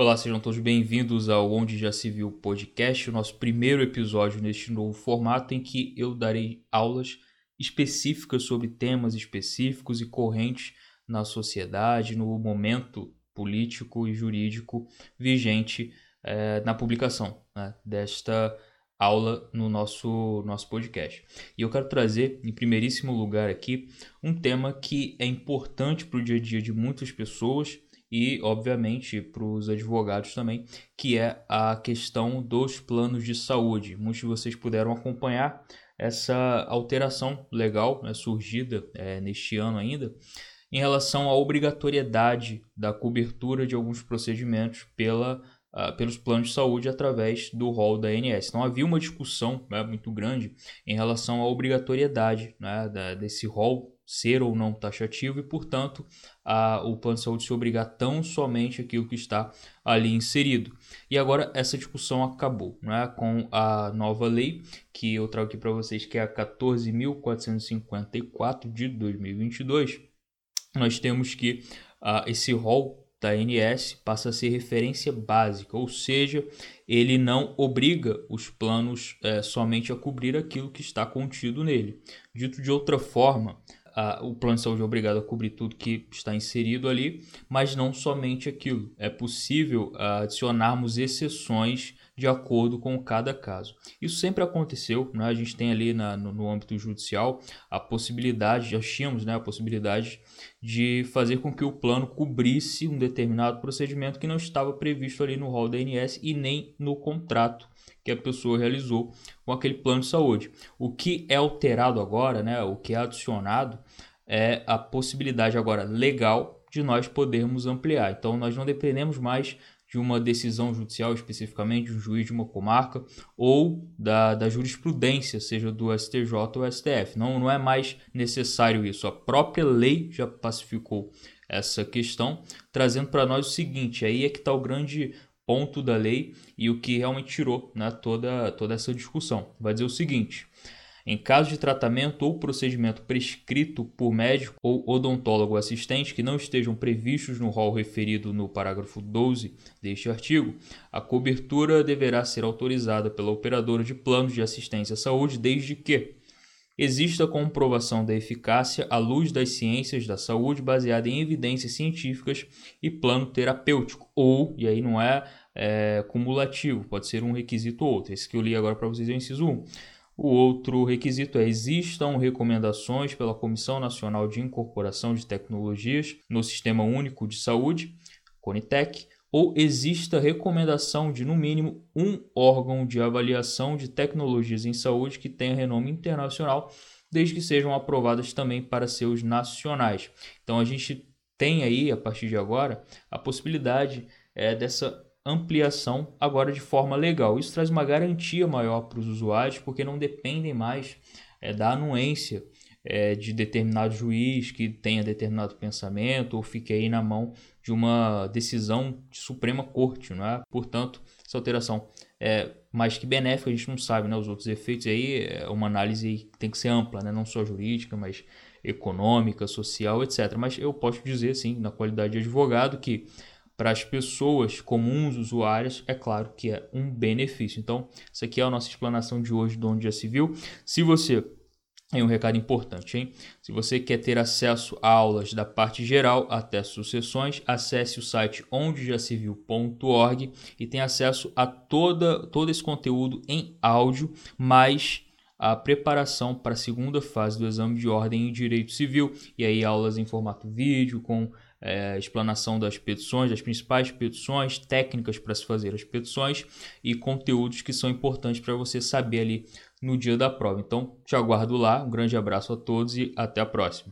Olá, sejam todos bem-vindos ao Onde Já Se Viu podcast, o nosso primeiro episódio neste novo formato em que eu darei aulas específicas sobre temas específicos e correntes na sociedade, no momento político e jurídico vigente é, na publicação né, desta aula no nosso, nosso podcast. E eu quero trazer, em primeiríssimo lugar aqui, um tema que é importante para o dia a dia de muitas pessoas e, obviamente, para os advogados também, que é a questão dos planos de saúde. Muitos de vocês puderam acompanhar essa alteração legal né, surgida é, neste ano ainda em relação à obrigatoriedade da cobertura de alguns procedimentos pela, uh, pelos planos de saúde através do rol da ANS. Então havia uma discussão né, muito grande em relação à obrigatoriedade né, da, desse rol ser ou não taxativo e, portanto, a, o plano de saúde se obrigar tão somente aquilo que está ali inserido. E agora essa discussão acabou né, com a nova lei que eu trago aqui para vocês, que é a 14.454 de 2022. Nós temos que uh, esse rol da ANS passa a ser referência básica, ou seja, ele não obriga os planos é, somente a cobrir aquilo que está contido nele. Dito de outra forma, a, o plano de saúde é obrigado a cobrir tudo que está inserido ali, mas não somente aquilo. É possível adicionarmos exceções de acordo com cada caso. Isso sempre aconteceu, né? a gente tem ali na, no, no, âmbito judicial a possibilidade, já tínhamos né, a possibilidade de fazer com que o plano cobrisse um determinado procedimento que não estava previsto ali no rol da ANS e nem no contrato que a pessoa realizou com aquele plano de saúde. O que é alterado agora, né, o que é adicionado, é a possibilidade agora legal de nós podermos ampliar. Então, nós não dependemos mais de uma decisão judicial, especificamente de um juiz de uma comarca, ou da, da jurisprudência, seja do STJ ou STF. Não, não é mais necessário isso. A própria lei já pacificou essa questão, trazendo para nós o seguinte: aí é que está o grande ponto da lei e o que realmente tirou né, toda, toda essa discussão. Vai dizer o seguinte. Em caso de tratamento ou procedimento prescrito por médico ou odontólogo assistente que não estejam previstos no rol referido no parágrafo 12 deste artigo, a cobertura deverá ser autorizada pela operadora de planos de assistência à saúde desde que exista comprovação da eficácia à luz das ciências da saúde baseada em evidências científicas e plano terapêutico, ou, e aí não é, é cumulativo, pode ser um requisito ou outro. Esse que eu li agora para vocês é o inciso 1. O outro requisito é existam recomendações pela Comissão Nacional de Incorporação de Tecnologias no Sistema Único de Saúde, CONITEC, ou exista recomendação de, no mínimo, um órgão de avaliação de tecnologias em saúde que tenha renome internacional, desde que sejam aprovadas também para seus nacionais. Então, a gente tem aí, a partir de agora, a possibilidade é, dessa ampliação agora de forma legal. Isso traz uma garantia maior para os usuários, porque não dependem mais é, da anuência é, de determinado juiz que tenha determinado pensamento ou fique aí na mão de uma decisão de Suprema Corte, não é? Portanto, essa alteração é mais que benéfica, a gente não sabe né, os outros efeitos aí, é uma análise que tem que ser ampla, né, não só jurídica, mas econômica, social, etc. Mas eu posso dizer, sim, na qualidade de advogado, que para as pessoas comuns, usuárias, é claro que é um benefício. Então, isso aqui é a nossa explanação de hoje do Onde Já Se Viu. Se você é um recado importante, hein? Se você quer ter acesso a aulas da parte geral até sucessões, acesse o site ondejaciviu.org e tem acesso a toda, todo esse conteúdo em áudio, mais a preparação para a segunda fase do exame de ordem em direito civil, e aí aulas em formato vídeo com é, explanação das petições, das principais petições, técnicas para se fazer as petições e conteúdos que são importantes para você saber ali no dia da prova. Então, te aguardo lá. Um grande abraço a todos e até a próxima.